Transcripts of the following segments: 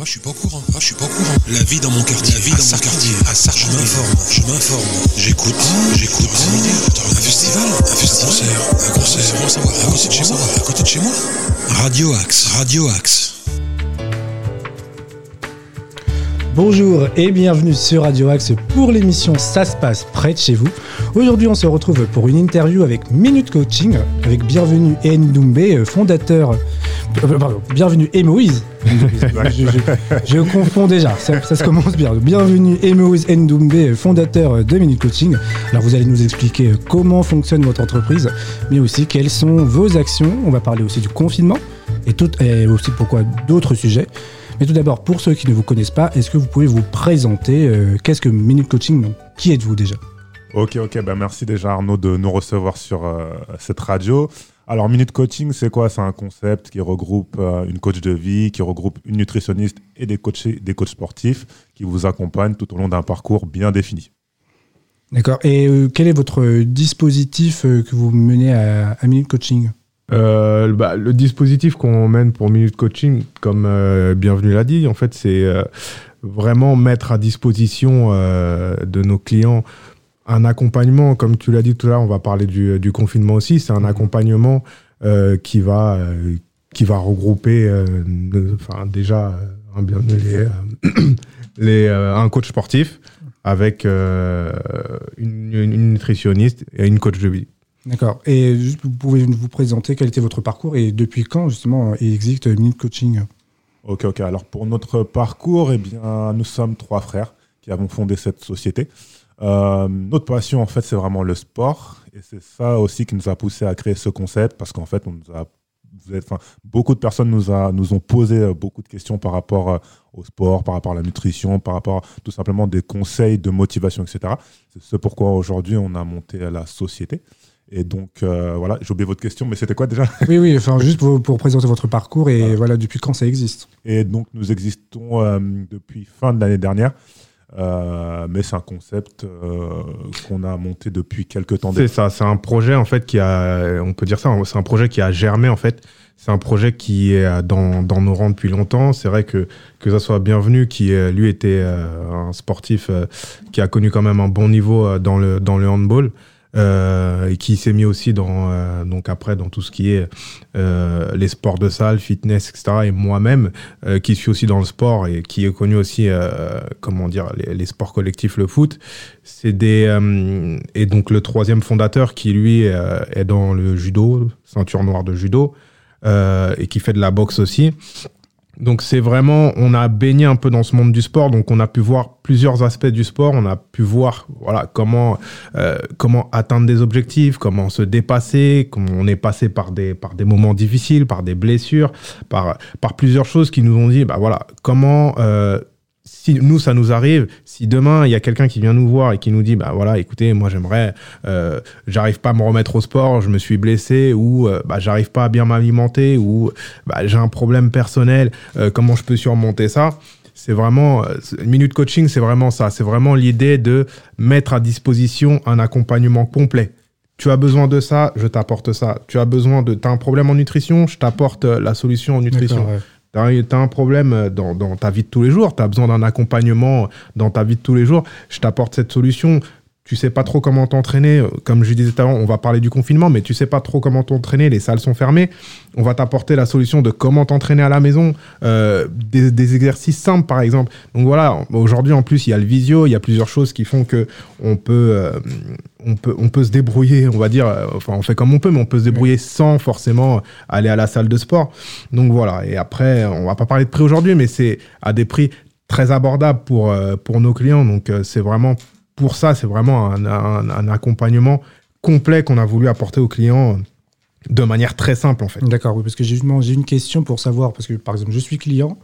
Ah, je suis pas au courant. Ah, je suis pas au courant. La vie dans mon quartier. La vie dans mon quartier. À Sartre, je m'informe. Je m'informe. J'écoute. j'écoute. un festival. Un festival. Un concert. Un concert. Bon savoir. À côté de chez moi. À côté de chez moi. Radio Axe. Radio Axe. Bonjour et bienvenue sur Radio Axe pour l'émission Ça se passe près de chez vous. Aujourd'hui, on se retrouve pour une interview avec Minute Coaching avec Bienvenue Ndoumbé, fondateur. Euh, pardon, bienvenue et je, confonds déjà, ça, se commence bien. Bienvenue et Moïse Ndoumbé, fondateur de Minute Coaching. Alors, vous allez nous expliquer comment fonctionne votre entreprise, mais aussi quelles sont vos actions. On va parler aussi du confinement et, aussi pourquoi d'autres sujets. Mais tout d'abord, pour ceux qui ne vous connaissent pas, est-ce que vous pouvez vous présenter euh, Qu'est-ce que Minute Coaching? Qui êtes-vous déjà? Ok, ok, bah merci déjà Arnaud de nous recevoir sur euh, cette radio. Alors, Minute Coaching, c'est quoi? C'est un concept qui regroupe euh, une coach de vie, qui regroupe une nutritionniste et des coachs, des coachs sportifs qui vous accompagnent tout au long d'un parcours bien défini. D'accord. Et euh, quel est votre dispositif euh, que vous menez à, à Minute Coaching? Euh, bah, le dispositif qu'on mène pour Minute Coaching, comme euh, Bienvenue l'a dit, en fait, c'est euh, vraiment mettre à disposition euh, de nos clients un accompagnement. Comme tu l'as dit tout à l'heure, on va parler du, du confinement aussi. C'est un accompagnement euh, qui, va, euh, qui va regrouper euh, enfin, déjà euh, un, bienvenu les, euh, les, euh, un coach sportif avec euh, une, une nutritionniste et une coach de vie. D'accord. Et juste, vous pouvez vous présenter quel était votre parcours et depuis quand justement il existe Minute Coaching? Ok, ok. Alors, pour notre parcours, eh bien, nous sommes trois frères qui avons fondé cette société. Euh, notre passion, en fait, c'est vraiment le sport. Et c'est ça aussi qui nous a poussé à créer ce concept parce qu'en fait, on nous a, vous êtes- enfin, beaucoup de personnes nous, a, nous ont posé euh, beaucoup de questions par rapport euh, au sport, par rapport à la nutrition, par rapport tout simplement des conseils de motivation, etc. C'est ce pourquoi aujourd'hui, on a monté la société. Et donc, euh, voilà, j'ai oublié votre question, mais c'était quoi déjà? Oui, oui, enfin juste pour, pour présenter votre parcours et Voilà. voilà depuis quand ça existe? Et donc, nous existons euh, depuis fin de l'année dernière. Euh, mais c'est un concept euh, qu'on a monté depuis quelques temps C'est ça, c'est un projet en fait qui a, on peut dire ça, c'est un projet qui a germé en fait. C'est un projet qui est dans, dans nos rangs depuis longtemps. C'est vrai que que ça soit bienvenu, qui euh, lui était euh, un sportif qui a connu quand même un bon niveau dans le dans le handball. Euh, et qui s'est mis aussi dans euh, donc après dans tout ce qui est euh, les sports de salle, fitness, etc. Et moi-même qui suis aussi dans le sport et qui ai connu aussi comment dire les, les sports collectifs, le foot. C'est des et donc le troisième fondateur qui lui est dans le judo, ceinture noire de judo et qui fait de la boxe aussi. Donc c'est vraiment, on a baigné un peu dans ce monde du sport, donc on a pu voir plusieurs aspects du sport, on a pu voir voilà comment euh, comment atteindre des objectifs, comment se dépasser, comment on est passé par des par des moments difficiles, par des blessures, par par plusieurs choses qui nous ont dit bah voilà comment euh, si nous ça nous arrive, si demain il y a quelqu'un qui vient nous voir et qui nous dit bah voilà écoutez moi j'aimerais euh, j'arrive pas à me remettre au sport, je me suis blessé ou euh, bah j'arrive pas à bien m'alimenter ou bah, j'ai un problème personnel, euh, comment je peux surmonter ça? C'est vraiment c'est- minute coaching c'est vraiment ça, c'est vraiment l'idée de mettre à disposition un accompagnement complet. Tu as besoin de ça, je t'apporte ça. Tu as besoin de, t'as un problème en nutrition, je t'apporte la solution en nutrition. T'as un, t'as un problème euh, dans, dans ta vie de tous les jours, tu as besoin d'un accompagnement dans ta vie de tous les jours, je t'apporte cette solution. Tu sais pas trop comment t'entraîner, euh, comme je disais tout à l'heure, on va parler du confinement, mais tu sais pas trop comment t'entraîner, les salles sont fermées. On va t'apporter la solution de comment t'entraîner à la maison, euh, des, des exercices simples par exemple. Donc voilà, aujourd'hui en plus il y a le visio, il y a plusieurs choses qui font que on peut, euh, on peut, on peut se débrouiller, on va dire, euh, enfin on fait comme on peut, mais on peut se débrouiller sans forcément aller à la salle de sport. Donc voilà, et après, on va pas parler de prix aujourd'hui, mais c'est à des prix très abordables pour, pour nos clients. Donc c'est vraiment pour ça, c'est vraiment un, un- un accompagnement complet qu'on a voulu apporter aux clients de manière très simple en fait. D'accord, oui, parce que j'ai justement j'ai une question pour savoir, parce que par exemple, je suis client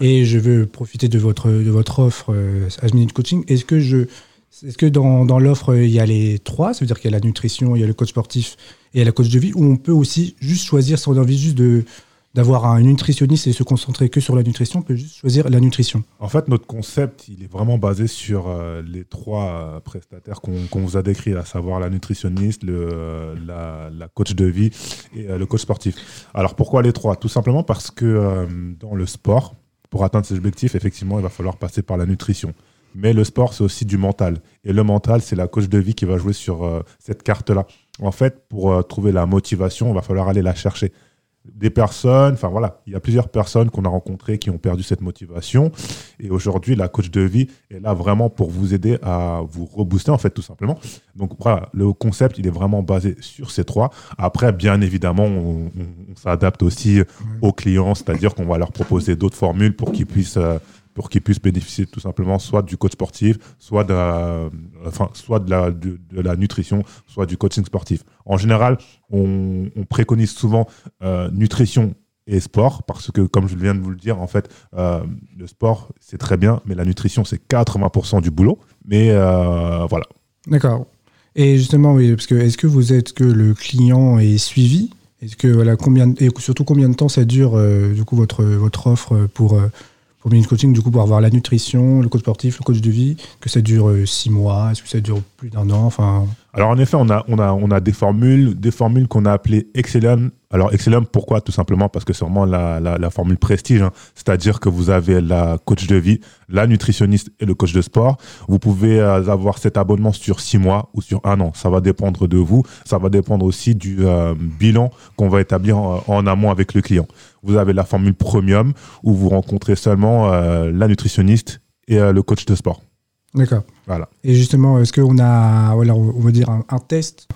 et je veux profiter de votre, de votre offre euh, Minute Coaching. Est-ce que, je, est-ce que dans, dans l'offre, il y a les trois? Ça veut dire qu'il y a la nutrition, il y a le coach sportif et il y a la coach de vie, ou on peut aussi juste choisir, si on a envie juste de, d'avoir un nutritionniste et se concentrer que sur la nutrition, on peut juste choisir la nutrition. En fait, notre concept, il est vraiment basé sur euh, les trois euh, prestataires qu'on vous a décrits, à savoir la nutritionniste, le, euh, la, coach de vie et le coach sportif. Alors pourquoi les trois? Tout simplement parce que dans le sport, pour atteindre ces objectifs, effectivement, il va falloir passer par la nutrition. Mais le sport, c'est aussi du mental. Et le mental, c'est la coach de vie qui va jouer sur cette carte-là. En fait, pour trouver la motivation, il va falloir aller la chercher des personnes, enfin voilà, il y a plusieurs personnes qu'on a rencontrées qui ont perdu cette motivation. Et aujourd'hui, la coach de vie est là vraiment pour vous aider à vous rebooster, en fait, tout simplement. Donc voilà, le concept, il est vraiment basé sur ces trois. Après, bien évidemment, on, s'adapte aussi aux clients, c'est-à-dire qu'on va leur proposer d'autres formules pour qu'ils puissent. Euh, pour qu'ils puissent bénéficier tout simplement soit du coach sportif, soit de la, enfin, soit de la, de, la nutrition, soit du coaching sportif. En général, on, préconise souvent euh, nutrition et sport, parce que, comme je viens de vous le dire, en fait, euh, le sport, c'est très bien, mais la nutrition, c'est 80% du boulot. Mais euh, voilà. D'accord. Et justement, oui, parce que est-ce que vous êtes que le client est suivi? Est-ce que voilà combien et surtout combien de temps ça dure du coup votre votre offre pour Coaching, du coup, pour avoir la nutrition, le coach sportif, le coach de vie, que ça dure euh, six mois, est-ce que ça dure plus d'un an enfin... Alors, en effet, on a, on a, on a des formules, des formules qu'on a appelées Excellent alors, Excellum, pourquoi? Tout simplement parce que c'est la, formule prestige. Hein. C'est-à-dire que vous avez la coach de vie, la nutritionniste et le coach de sport. Vous pouvez euh, avoir cet abonnement sur six mois ou sur un an. Ça va dépendre de vous. Ça va dépendre aussi du euh, bilan qu'on va établir en, amont avec le client. Vous avez la formule premium où vous rencontrez seulement euh, la nutritionniste et le coach de sport. D'accord. Voilà. Et justement, est-ce qu'on a, voilà, on va dire un, test?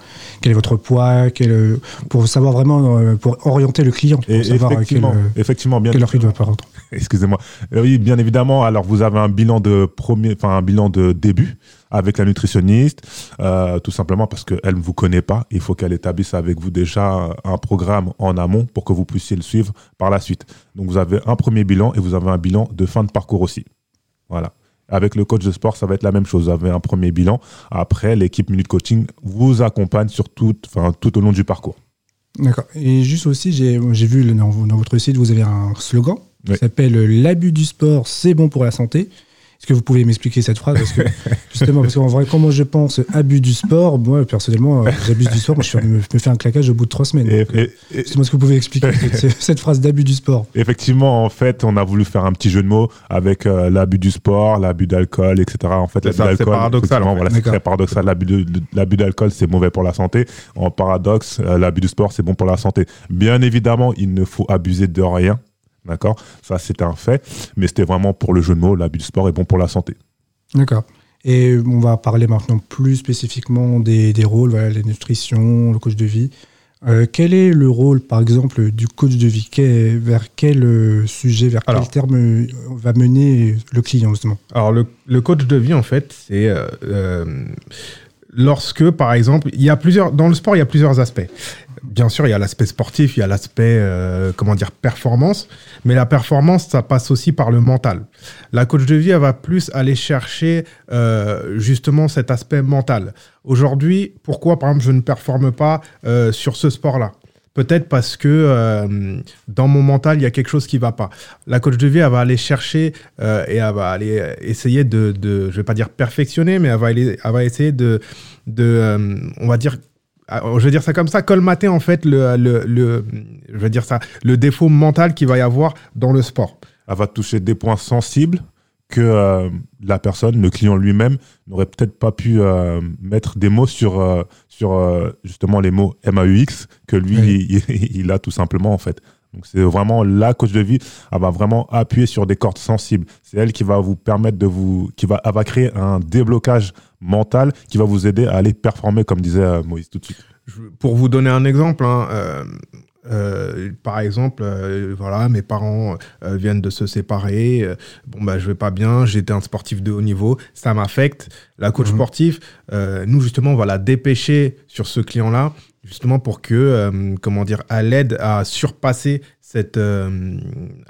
Quel est votre poids? Quel, Pour savoir vraiment, euh, pour orienter le client. Pour savoir effectivement, quel, euh, effectivement, bien. Quelle heure il doit prendre. Excusez-moi. Euh, oui, bien évidemment. Alors, vous avez un bilan de premier, enfin un bilan de début avec la nutritionniste, tout simplement parce qu'elle ne vous connaît pas. Il faut qu'elle établisse avec vous déjà un programme en amont pour que vous puissiez le suivre par la suite. Donc, vous avez un premier bilan et vous avez un bilan de fin de parcours aussi. Voilà. Avec le coach de sport, ça va être la même chose. Vous avez un premier bilan. Après, l'équipe Minute Coaching vous accompagne sur tout, enfin, tout au long du parcours. D'accord. Et juste aussi, j'ai vu dans, votre site, vous avez un slogan qui s'appelle L'abus du sport, c'est bon pour la santé. Est-ce que vous pouvez m'expliquer cette phrase Parce que justement, parce qu'en vrai, quand moi je pense abus du sport, moi personnellement, euh, j'abuse du sport, moi, je, me fais un claquage au bout de trois semaines. Et, euh, ce que vous pouvez expliquer cette, phrase d'abus du sport. Effectivement, en fait, on a voulu faire un petit jeu de mots avec euh, l'abus du sport, l'abus d'alcool, etc. En fait, c'est paradoxal. Voilà, c'est très paradoxal. L'abus d'alcool, c'est mauvais pour la santé. En paradoxe, l'abus du sport, c'est bon pour la santé. Bien évidemment, il ne faut abuser de rien D'accord? Ça, c'était un fait. Mais c'était vraiment pour le jeu de mots. L'abus du sport est bon pour la santé. D'accord. Et on va parler maintenant plus spécifiquement des, rôles, voilà, la nutrition, le coach de vie. Euh, quel est le rôle, par exemple, du coach de vie? Vers quel euh, sujet, vers quel terme euh, va mener le client, justement? Alors, le, coach de vie, en fait, c'est lorsque, par exemple, il y a plusieurs, dans le sport, il y a plusieurs aspects bien sûr, il y a l'aspect sportif, il y a l'aspect, euh, comment dire, performance. Mais la performance, ça passe aussi par le mental. La coach de vie, elle va plus aller chercher euh, justement cet aspect mental. Aujourd'hui, pourquoi, par exemple, je ne performe pas euh, sur ce sport-là? Peut-être parce que dans mon mental, il y a quelque chose qui ne va pas. La coach de vie, elle va aller chercher et elle va aller essayer de, je ne vais pas dire perfectionner, mais elle va, elle va essayer de, de on va dire, je vais dire ça comme ça, colmater en fait le, le, je vais dire ça, le défaut mental qu'il va y avoir dans le sport. Elle va toucher des points sensibles que euh, la personne, le client lui-même, n'aurait peut-être pas pu euh, mettre des mots sur, euh, sur justement les mots MAUX que lui, il, a tout simplement en fait. Donc c'est vraiment la coach de vie, elle va vraiment appuyer sur des cordes sensibles. C'est elle qui va vous permettre de vous, qui va, elle va créer un déblocage mental qui va vous aider à aller performer, comme disait euh, Moïse tout de suite. Pour vous donner un exemple, hein, euh, euh, par exemple, voilà, mes parents viennent de se séparer. bon, bah, je vais pas bien. J'étais un sportif de haut niveau. Ça m'affecte. La coach mhm. sportif, nous justement, on va la dépêcher sur ce client-là justement pour que, euh, comment dire, à l'aide à surpasser cette, euh,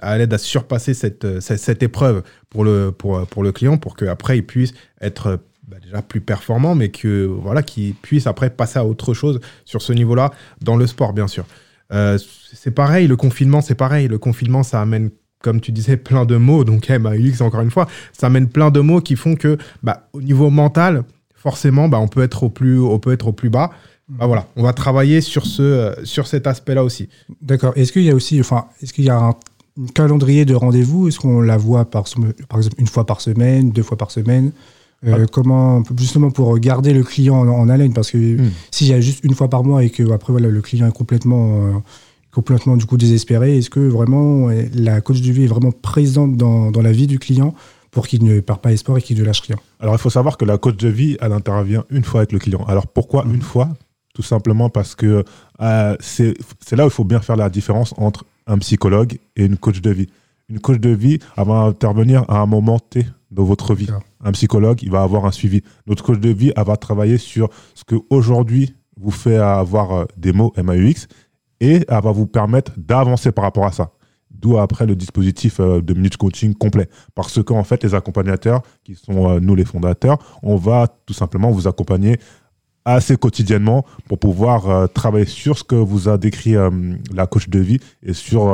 à l'aide à surpasser cette, cette, épreuve pour le, pour, pour le client, pour qu'après il puisse être bah, déjà plus performant, mais que voilà, qu'il puisse après passer à autre chose sur ce niveau-là dans le sport, bien sûr. Euh, c'est pareil, le confinement, c'est pareil. Le confinement, ça amène comme tu disais, plein de mots, donc MAUX encore une fois, ça amène plein de mots qui font que, bah, au niveau mental, forcément, bah, on, peut être au plus, on peut être au plus bas. Bah voilà, on va travailler sur, ce, euh, sur cet aspect-là aussi. D'accord. Est-ce qu'il y a aussi, enfin, est-ce qu'il y a calendrier de rendez-vous? Est-ce qu'on la voit par, par exemple une fois par semaine, deux fois par semaine? Euh, comment justement pour garder le client en, haleine? Parce que hmm. s'il y a juste une fois par mois et que après voilà le client est complètement euh, complètement du coup désespéré est-ce que vraiment la coach de vie est vraiment présente dans, dans la vie du client pour qu'il ne perd pas espoir et qu'il ne lâche rien? Alors il faut savoir que la coach de vie elle intervient une fois avec le client alors pourquoi hmm. une fois? Tout simplement parce que euh, c'est là où il faut bien faire la différence entre un psychologue et une coach de vie une coach de vie elle va intervenir à un moment T de votre vie un psychologue, il va avoir un suivi. Notre coach de vie, elle va travailler sur ce que aujourd'hui vous fait avoir euh, des mots MAUX et elle va vous permettre d'avancer par rapport à ça. D'où après le dispositif euh, de minutes coaching complet. Parce qu'en fait, les accompagnateurs, qui sont nous les fondateurs, on va tout simplement vous accompagner assez quotidiennement pour pouvoir travailler sur ce que vous a décrit la coach de vie et sur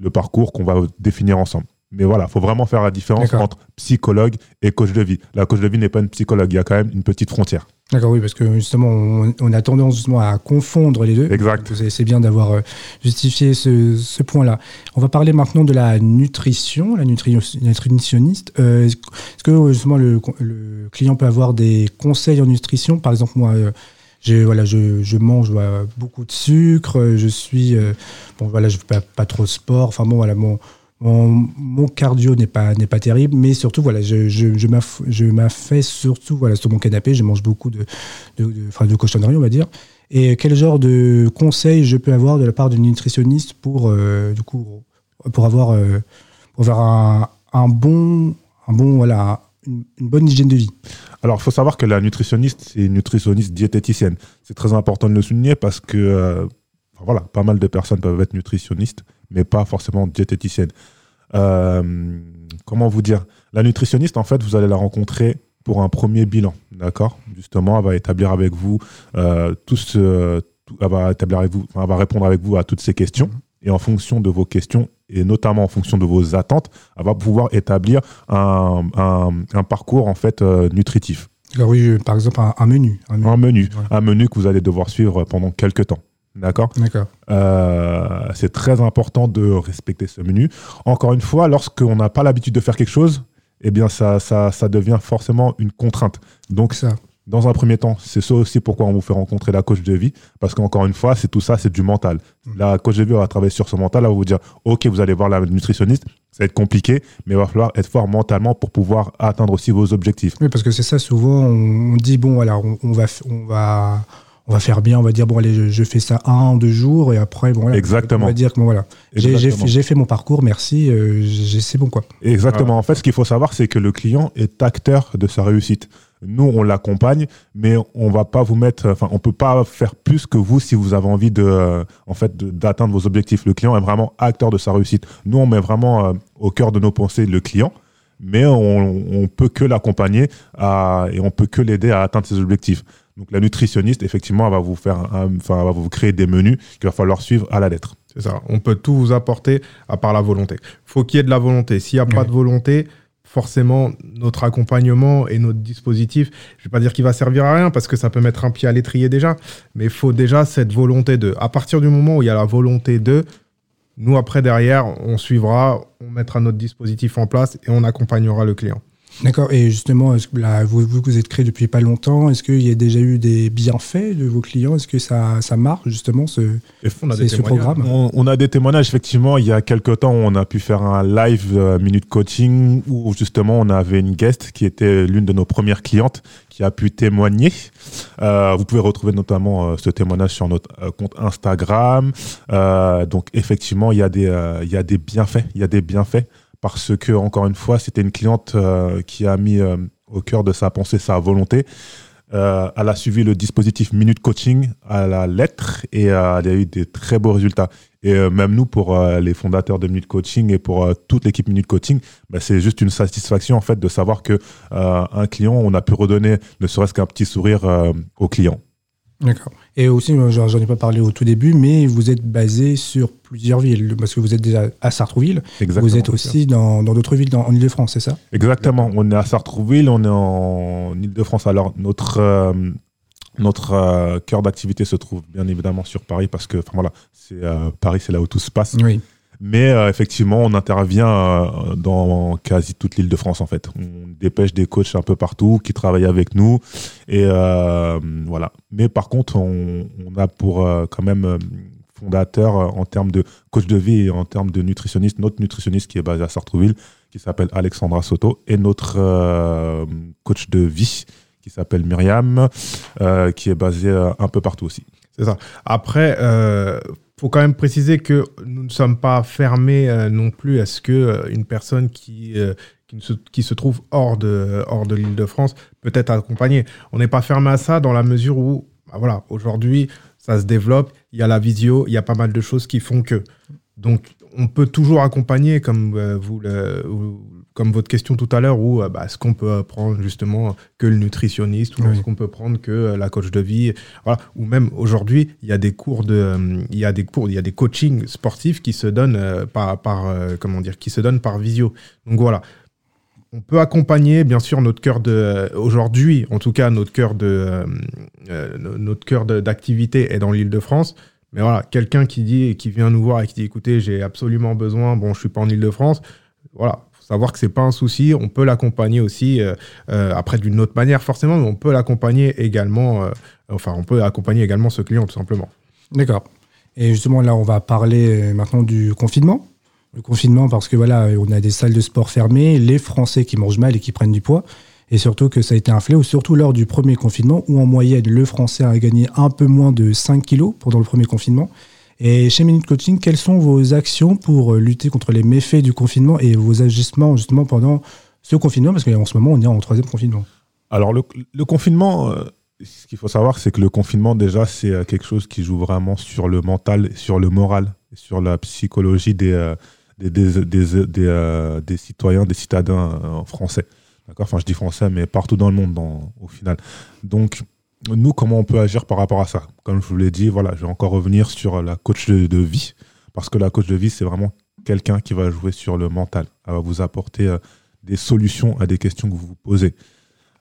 le parcours qu'on va définir ensemble. Mais voilà, il faut vraiment faire la différence entre psychologue et coach de vie. La coach de vie n'est pas une psychologue, il y a quand même une petite frontière. D'accord, oui, parce que justement, on, a tendance justement à confondre les deux. Exact. C'est bien d'avoir euh, justifié ce, point-là. On va parler maintenant de la nutrition, la nutritionniste. Euh, est-ce que justement le, client peut avoir des conseils en nutrition? Par exemple, moi, euh, voilà, je, mange beaucoup de sucre, je suis, bon voilà, je fais pas, pas trop de sport. Enfin bon, voilà, mon mon, cardio n'est pas, n'est pas terrible, mais surtout, voilà, je, je, je surtout voilà, sur mon canapé. Je mange beaucoup de, de, de, cochonnerie, on va dire. Et quel genre de conseils je peux avoir de la part d'une nutritionniste pour, euh, du coup, pour avoir, euh, pour avoir un, bon, un bon, voilà, une, bonne hygiène de vie? Alors, il faut savoir que la nutritionniste, c'est une nutritionniste diététicienne. C'est très important de le souligner parce que, euh, voilà, pas mal de personnes peuvent être nutritionnistes mais pas forcément diététicienne. Euh, comment vous dire? La nutritionniste, en fait, vous allez la rencontrer pour un premier bilan, d'accord? Justement, elle va établir avec vous euh, tout ce, elle va établir avec vous, elle va répondre avec vous à toutes ces questions. Et en fonction de vos questions, et notamment en fonction de vos attentes, elle va pouvoir établir un, un, parcours en fait euh, nutritif. oui, par exemple, un, menu. Un menu, un menu, un menu que vous allez devoir suivre pendant quelques temps. D'accord D'accord. Euh, c'est très important de respecter ce menu. Encore une fois, lorsqu'on n'a pas l'habitude de faire quelque chose, eh bien, ça, ça, ça devient forcément une contrainte. Donc, ça. Dans un premier temps, c'est ça aussi pourquoi on vous fait rencontrer la coach de vie, parce qu'encore une fois, c'est tout ça, c'est du mental. Mm. La coach de vie va travailler sur ce mental, elle va vous dire, ok, vous allez voir la nutritionniste, ça va être compliqué, mais il va falloir être fort mentalement pour pouvoir atteindre aussi vos objectifs. Oui, parce que c'est ça, souvent, on dit, bon, voilà, on va, on va, on va faire bien, on va dire bon allez, je, fais ça un, deux jours et après bon Exactement. on va dire que voilà, j'ai fait, mon parcours, merci, euh, c'est bon quoi. Exactement. En fait, ce qu'il faut savoir, c'est que le client est acteur de sa réussite. Nous, on l'accompagne, mais on va pas vous mettre, enfin, on peut pas faire plus que vous si vous avez envie de, euh, en fait, d'atteindre vos objectifs. Le client est vraiment acteur de sa réussite. Nous, on met vraiment euh, au cœur de nos pensées le client mais on, ne peut que l'accompagner et on peut que l'aider à atteindre ses objectifs. Donc la nutritionniste, effectivement, elle va vous faire, enfin, va vous créer des menus qu'il va falloir suivre à la lettre. C'est ça. On peut tout vous apporter à part la volonté. Faut qu'il y ait de la volonté. S'il n'y a pas de volonté, forcément, notre accompagnement et notre dispositif, je vais pas dire qu'il va servir à rien parce que ça peut mettre un pied à l'étrier déjà, mais il faut déjà cette volonté de. À partir du moment où il y a la volonté de, nous après derrière, on suivra, on mettra notre dispositif en place et on accompagnera le client. D'accord. Et justement, là, vous, vous êtes créé depuis pas longtemps. Est-ce qu'il y a déjà eu des bienfaits de vos clients? Est-ce que ça, ça marche justement ce, ce programme? On, a des témoignages. Effectivement, il y a quelques temps, on a pu faire un live euh, minute coaching où justement on avait une guest qui était l'une de nos premières clientes qui a pu témoigner. Euh, vous pouvez retrouver notamment euh, ce témoignage sur notre compte Instagram. donc effectivement, il y a des, il y a des bienfaits. Il y a des bienfaits parce que, encore une fois, c'était une cliente euh, qui a mis euh, au cœur de sa pensée sa volonté. Euh, elle a suivi le dispositif Minute Coaching à la lettre et elle a eu des très beaux résultats. Et même nous, pour les fondateurs de Minute Coaching et pour toute l'équipe Minute Coaching, bah, c'est juste une satisfaction en fait de savoir que un client, on a pu redonner ne serait-ce qu'un petit sourire au client. D'accord. Et aussi, j'en ai pas parlé au tout début, mais vous êtes basé sur plusieurs villes, parce que vous êtes déjà à Sartrouville. Exactement, vous êtes aussi dans d'autres villes en Ile-de-France, c'est ça? Exactement. On est à Sartrouville, on est en Ile-de-France. Alors, notre, euh, notre euh, cœur d'activité se trouve bien évidemment sur Paris, parce que, enfin voilà, c'est, euh, Paris, c'est là où tout se passe. Oui. Mais euh, effectivement, on intervient euh, dans quasi toute l'île de France en fait. On dépêche des coachs un peu partout qui travaillent avec nous. Et euh, voilà. Mais par contre, on, a pour quand même fondateur en termes de coach de vie et en termes de nutritionniste, notre nutritionniste qui est basé à Sartrouville, qui s'appelle Alexandra Soto, et notre coach de vie qui s'appelle Myriam, qui est basé un peu partout aussi. C'est ça. Après, faut quand même préciser que nous ne sommes pas fermés euh, non plus à ce que euh, une personne qui, euh, qui, se, qui se trouve hors de, hors de l'île de France peut être accompagnée. On n'est pas fermé à ça dans la mesure où, bah voilà, aujourd'hui, ça se développe, il y a la visio, il y a pas mal de choses qui font que. Donc, on peut toujours accompagner, comme vous le- ou- comme votre question tout à l'heure, où euh, bah, est-ce qu'on peut prendre justement que le nutritionniste, ou Oui. est-ce qu'on peut prendre que euh, la coach de vie, voilà. ou même aujourd'hui, il y a des cours de, il y a des cours, il y a des coachings sportifs qui se donnent euh, par, par comment dire, qui se donnent par visio. Donc voilà. On peut accompagner, bien sûr, notre cœur de aujourd'hui, en tout cas notre cœur de euh, notre cœur de- d'activité est dans l'Île-de-France. Mais voilà, quelqu'un qui dit, qui vient nous voir et qui dit, écoutez, j'ai absolument besoin, bon, je suis pas en Île-de-France. Voilà, savoir que c'est pas un souci. On peut l'accompagner aussi, euh, euh, après d'une autre manière forcément, mais on peut l'accompagner également. euh, enfin, on peut accompagner également ce client tout simplement. D'accord. Et justement, là, on va parler maintenant du confinement. Le confinement, parce que voilà, on a des salles de sport fermées, les Français qui mangent mal et qui prennent du poids. Et surtout que ça a été un fléau, surtout lors du premier confinement, où en moyenne, le Français a gagné un peu moins de 5 kilos pendant le premier confinement. Et chez Minute Coaching, quelles sont vos actions pour euh, lutter contre les méfaits du confinement et vos ajustements justement pendant ce confinement? Parce qu'en ce moment, on est en troisième confinement. Alors, le, confinement, euh, ce qu'il faut savoir, c'est que le confinement, déjà, c'est euh, quelque chose qui joue vraiment sur le mental, sur le moral, sur la psychologie des, des, citoyens, des citadins français. D'accord? Enfin, je dis français, mais partout dans le monde, au final. Donc, nous, comment on peut agir par rapport à ça Comme je vous l'ai dit, voilà, je vais encore revenir sur la coach de, vie, parce que la coach de vie, c'est vraiment quelqu'un qui va jouer sur le mental. Elle va vous apporter euh, des solutions à des questions que vous vous posez.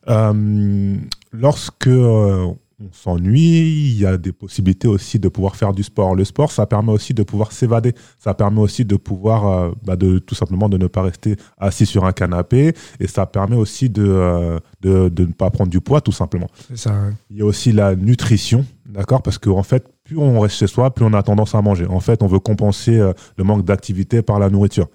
Euh, lorsque euh, on s'ennuie, il y a des possibilités aussi de pouvoir faire du sport. Le sport, ça permet aussi de pouvoir s'évader. Ça permet aussi de pouvoir, euh, bah, de tout simplement, de ne pas rester assis sur un canapé. Et ça permet aussi de, euh, de, de ne pas prendre du poids, tout simplement. Ça. Il y a aussi la nutrition, d'accord? Parce qu'en en fait, plus on reste chez soi, plus on a tendance à manger. En fait, on veut compenser euh, le manque d'activité par la nourriture.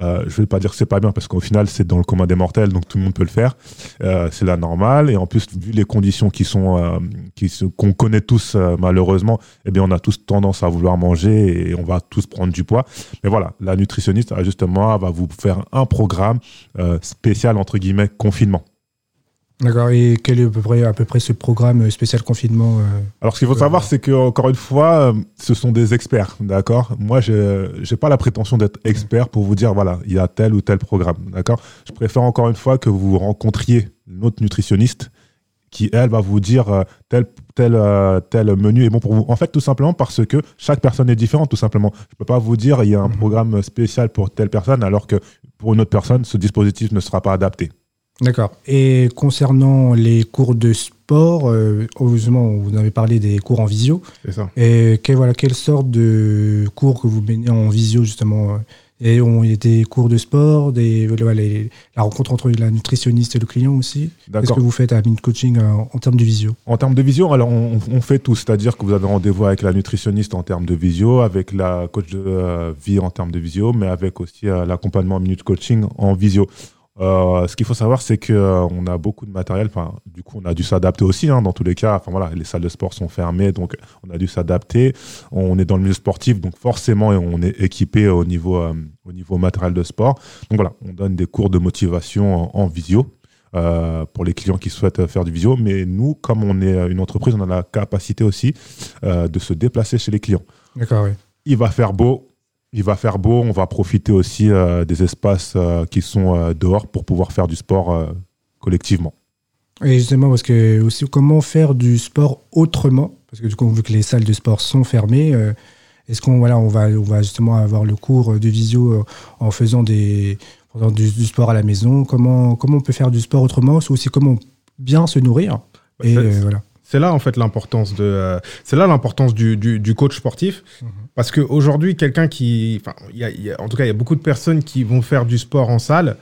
Euh, je vais pas dire que c'est pas bien parce qu'au final c'est dans le commun des mortels donc tout le monde peut le faire. Euh, c'est la normale. Et en plus vu les conditions qui sont euh, qui qu'on connaît tous euh, malheureusement eh bien on a tous tendance à vouloir manger et on va tous prendre du poids. Mais voilà la nutritionniste justement va vous faire un programme euh, spécial entre guillemets confinement D'accord. Et quel est à peu près, à peu près ce programme spécial confinement euh, Alors, ce qu'il faut savoir, c'est que encore une fois, euh, ce sont des experts, d'accord? Moi, je n'ai pas la prétention d'être expert pour vous dire, voilà, il y a tel ou tel programme, d'accord? Je préfère encore une fois que vous rencontriez notre nutritionniste qui, elle, va vous dire euh, tel, tel, euh, tel menu est bon pour vous. En fait, tout simplement parce que chaque personne est différente, tout simplement. Je ne peux pas vous dire, il y a un Mhm. programme spécial pour telle personne, alors que pour une autre personne, ce dispositif ne sera pas adapté. D'accord. Et concernant les cours de sport, euh, heureusement, vous avez parlé des cours en visio. C'est ça. Et quelle, voilà, quelle sorte de cours que vous menez en visio, justement euh, Et on il y a des cours de sport, des, voilà, les- la rencontre entre la nutritionniste et le client aussi? Qu'est-ce que vous faites à Mint Coaching euh, en termes de visio? En termes de visio, alors on, on fait tout, c'est-à-dire que vous avez rendez-vous avec la nutritionniste en termes de visio, avec la coach de euh, vie en termes de visio, mais avec aussi euh, l'accompagnement minute coaching en visio. Euh, ce qu'il faut savoir, c'est que euh, on a beaucoup de matériel. Enfin, du coup, on a dû s'adapter aussi. hein, dans tous les cas, enfin voilà, les salles de sport sont fermées, donc on a dû s'adapter. On est dans le milieu sportif, donc forcément, on est équipé au niveau euh, au niveau matériel de sport. Donc voilà, on donne des cours de motivation en, en visio pour les clients qui souhaitent faire du visio. Mais nous, comme on est une entreprise, on a la capacité aussi de se déplacer chez les clients. D'accord, oui. Il va faire beau. Il va faire beau, on va profiter aussi euh, des espaces euh, qui sont euh, dehors pour pouvoir faire du sport collectivement. Et justement, parce que aussi, comment faire du sport autrement? Parce que du coup, vu que les salles de sport sont fermées, est-ce qu'on voilà, on va, on va justement avoir le cours de visio en faisant des, en du, du sport à la maison? Comment, comment on peut faire du sport autrement? C'est aussi comment bien se nourrir. Bah, Et c'est- voilà. C'est là en fait l'importance de, euh, c'est là l'importance du, du, du coach sportif, Mhm. Parce qu'aujourd'hui quelqu'un qui, enfin, y a- y a- en tout cas il y a beaucoup de personnes qui vont faire du sport en salle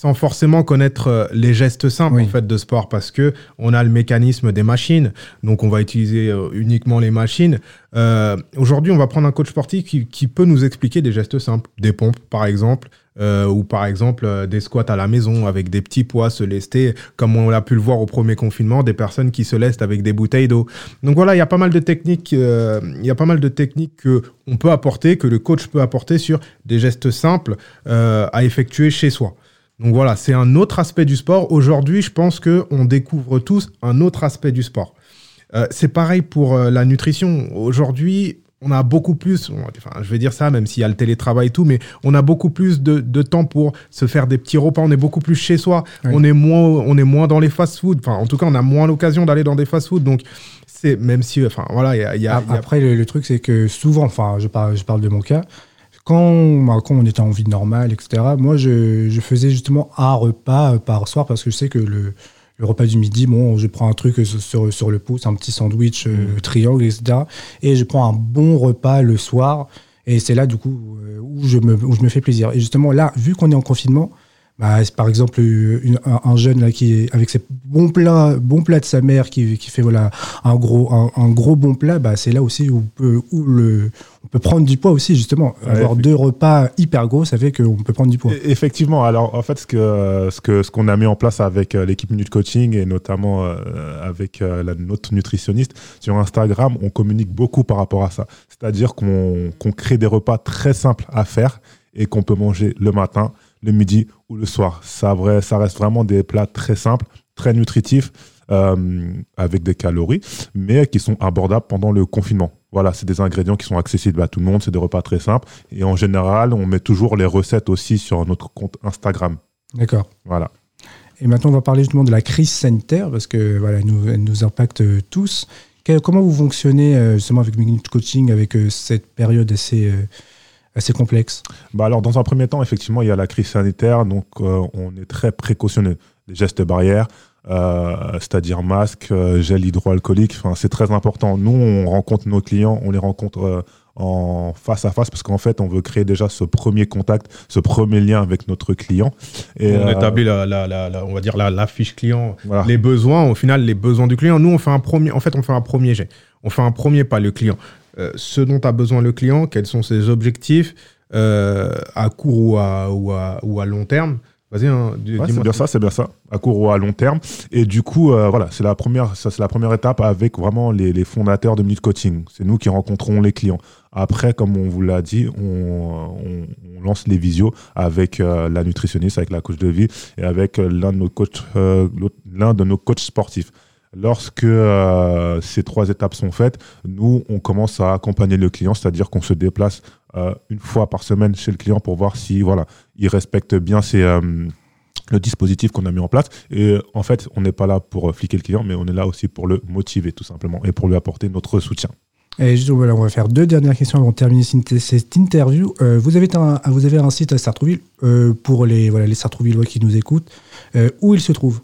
sans forcément connaître euh, les gestes simples Oui. en fait de sport, parce que on a le mécanisme des machines, donc on va utiliser euh, uniquement les machines. Euh, Aujourd'hui, on va prendre un coach sportif qui, qui peut nous expliquer des gestes simples, des pompes par exemple, euh, ou par exemple des squats à la maison avec des petits poids se lester, comme on l'a pu le voir au premier confinement, des personnes qui se lestent avec des bouteilles d'eau. Donc voilà, il y a pas mal de techniques, euh, il y a pas mal de techniques que on peut apporter, que le coach peut apporter sur des gestes simples à effectuer chez soi. Donc voilà, c'est un autre aspect du sport. Aujourd'hui, je pense que on découvre tous un autre aspect du sport. Euh, c'est pareil pour euh, la nutrition. Aujourd'hui, on a beaucoup plus, enfin, je vais dire ça, même s'il y a le télétravail et tout, mais on a beaucoup plus de, de temps pour se faire des petits repas. On est beaucoup plus chez soi. Oui. On est moins, on est moins dans les fast-food. Enfin, en tout cas, on a moins l'occasion d'aller dans des fast-food. Donc, c'est même si, enfin, voilà, il y a, il y a- Ap- il y a- Après, le, le truc, c'est que souvent, enfin, je parle, je parle de mon cas, quand, bah, quand on était en vie normale, etc., moi, je, je faisais justement un repas euh, par soir parce que je sais que le, le repas du midi, bon, je prends un truc euh, sur, sur le pouce, un petit sandwich euh, triangle, etc., et je prends un bon repas le soir. Et c'est là, du coup, où je, me, où je me fais plaisir. Et justement, là, vu qu'on est en confinement, bah, par exemple euh, une- un, un jeune là, qui est avec ses bons plats, bons plats de sa mère qui, qui fait voilà, un, gros, un, un gros bon plat, bah, c'est là aussi où, on peut, où le, on peut prendre du poids aussi, justement. Ouais, Avoir deux repas hyper gros, ça fait qu'on peut prendre du poids. E- Effectivement, alors en fait, ce que ce que ce qu'on a mis en place avec euh, l'équipe Minute Coaching et notamment euh, avec la, notre nutritionniste sur Instagram, on communique beaucoup par rapport à ça. C'est-à-dire qu'on qu'on crée des repas très simples à faire et qu'on peut manger le matin, le midi ou le soir. Ça, vrai, ça reste vraiment des plats très simples, très nutritifs, euh, avec des calories, mais qui sont abordables pendant le confinement. Voilà, c'est des ingrédients qui sont accessibles à tout le monde, c'est des repas très simples. Et en général, on met toujours les recettes aussi sur notre compte Instagram. D'accord. Voilà. Et maintenant, on va parler justement de la crise sanitaire, parce que voilà, elle nous, elle nous impacte euh, tous. Que- comment vous fonctionnez euh, justement avec Minute Coaching, avec cette période assez, euh, assez complexe Bah alors, dans un premier temps, effectivement, il y a la crise sanitaire, donc euh, on est très précautionneux. Les gestes barrières, euh, c'est-à-dire masque, euh, gel hydroalcoolique, enfin, c'est très important. Nous, on rencontre nos clients, on les rencontre euh, en face à face parce qu'en fait, on veut créer déjà ce premier contact, ce premier lien avec notre client. Et, on euh, établit la, la- la- la- on va dire la, la fiche client, voilà. les besoins, au final, les besoins du client. Nous, on fait un premier, en fait, on fait un premier jet. On fait un premier pas, le client. Euh, ce dont a besoin le client, quels sont ses objectifs euh, à court ou à, ou à, ou à long terme. Vas-y, hein, Ouais, c'est bien ça, c'est bien ça, à court ou à long terme. Et du coup, euh, voilà, c'est la première, ça c'est la première étape avec vraiment les, les fondateurs de Minute Coaching. C'est nous qui rencontrons les clients. Après, comme on vous l'a dit, on, on- on lance les visios avec euh, la nutritionniste, avec la coach de vie et avec euh, l'un de nos coachs, l'un de nos coachs sportifs. Lorsque euh, ces trois étapes sont faites, nous, on commence à accompagner le client, c'est-à-dire qu'on se déplace euh, une fois par semaine chez le client pour voir si voilà, il respecte bien euh, le dispositif qu'on a mis en place. Et en fait, on n'est pas là pour fliquer le client, mais on est là aussi pour le motiver tout simplement et pour lui apporter notre soutien. Et juste, on va faire deux dernières questions avant de terminer cette interview. Vous, avez un, vous avez un site à Sartrouville pour les, voilà, les Sartrouvillois qui nous écoutent. Où il se trouve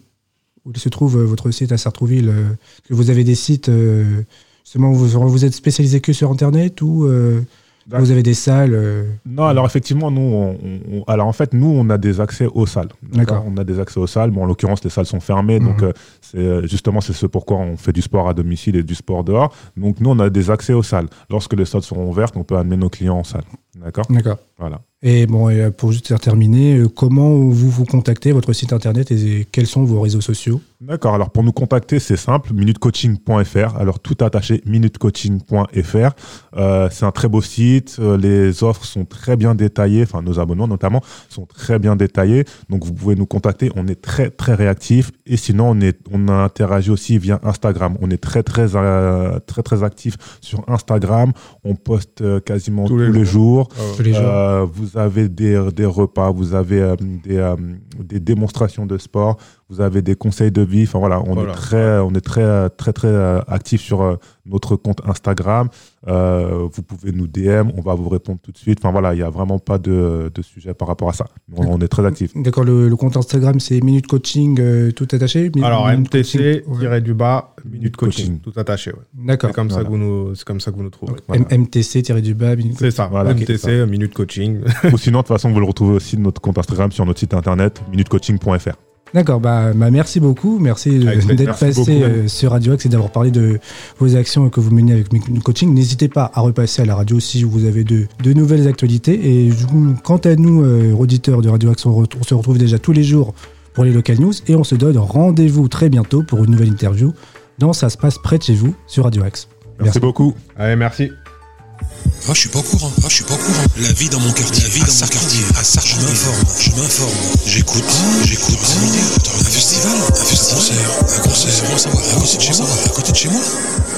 Où se trouve euh, votre site à Sartrouville euh, que Vous avez des sites, euh, justement, vous, vous êtes spécialisé que sur Internet ou euh, vous avez des salles euh, Non, alors effectivement, nous, on, on- alors en fait, nous, on a des accès aux salles. D'accord. On a des accès aux salles. Bon, en l'occurrence, les salles sont fermées, donc Mhm. euh, c'est justement c'est ce pourquoi on fait du sport à domicile et du sport dehors. Donc nous, on a des accès aux salles. Lorsque les salles seront ouvertes, on peut amener nos clients en salle. D'accord. D'accord. Voilà. Et bon, euh, pour juste terminer, euh, comment vous vous contactez, votre site internet et quels sont vos réseaux sociaux? D'accord. Alors pour nous contacter, c'est simple, minutecoaching.fr. Alors tout attaché, minutecoaching.fr. Euh, c'est un très beau site. euh, les offres sont très bien détaillées. Enfin, nos abonnements notamment sont très bien détaillés. Donc vous pouvez nous contacter. On est très très réactif. Et sinon, on est on a interagi aussi via Instagram. On est très très euh, très très actif sur Instagram. On poste euh, quasiment tous, les, jours. tous les jours Euh, vous avez des, des repas, vous avez euh, des, euh, des démonstrations de sport, vous avez des conseils de suivi. Enfin voilà, on Voilà. est très, on est très, très, très euh, actif sur euh, notre compte Instagram. Euh, vous pouvez nous DM, on va vous répondre tout de suite. Enfin voilà, il n'y a vraiment pas de, de sujet par rapport à ça. On, on est très actif. D'accord, le, le compte Instagram, c'est Minute Coaching, euh, tout attaché? Alors, Minute MTC, Coaching, ouais. tiré du bas, minute coaching, Coaching. tout attaché. Ouais. D'accord. C'est comme, ça que vous nous- c'est comme ça que vous nous trouvez. Voilà. MTC tiré du bas, Minute C'est ça, Voilà, MTC, ça. minute coaching. Ou sinon, de toute façon, vous le retrouvez aussi de notre compte Instagram sur notre site internet minutecoaching.fr. D'accord, bah, bah, merci beaucoup. Merci plaisir. d'être passé beaucoup, euh, sur Radio Axe et d'avoir parlé de vos actions que vous menez avec Minute Coaching. N'hésitez pas à repasser à la radio si vous avez de, de nouvelles actualités. Et quant à nous, euh, auditeurs de Radio Axe, on se retrouve déjà tous les jours pour les local news et on se donne rendez-vous très bientôt pour une nouvelle interview dans Ça se passe près de chez vous sur Radio Axe. Merci, Merci. beaucoup. Allez, merci. Ah, je suis pas au courant. Ah, je suis pas au courant. La vie dans mon quartier. La vie dans mon quartier. À Sartre, je m'informe. Je m'informe. J'écoute. j'écoute. un festival. Un festival. Un concert. Un concert. À côté de chez moi. À côté de chez moi.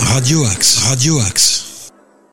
Radio Axe. Radio Axe.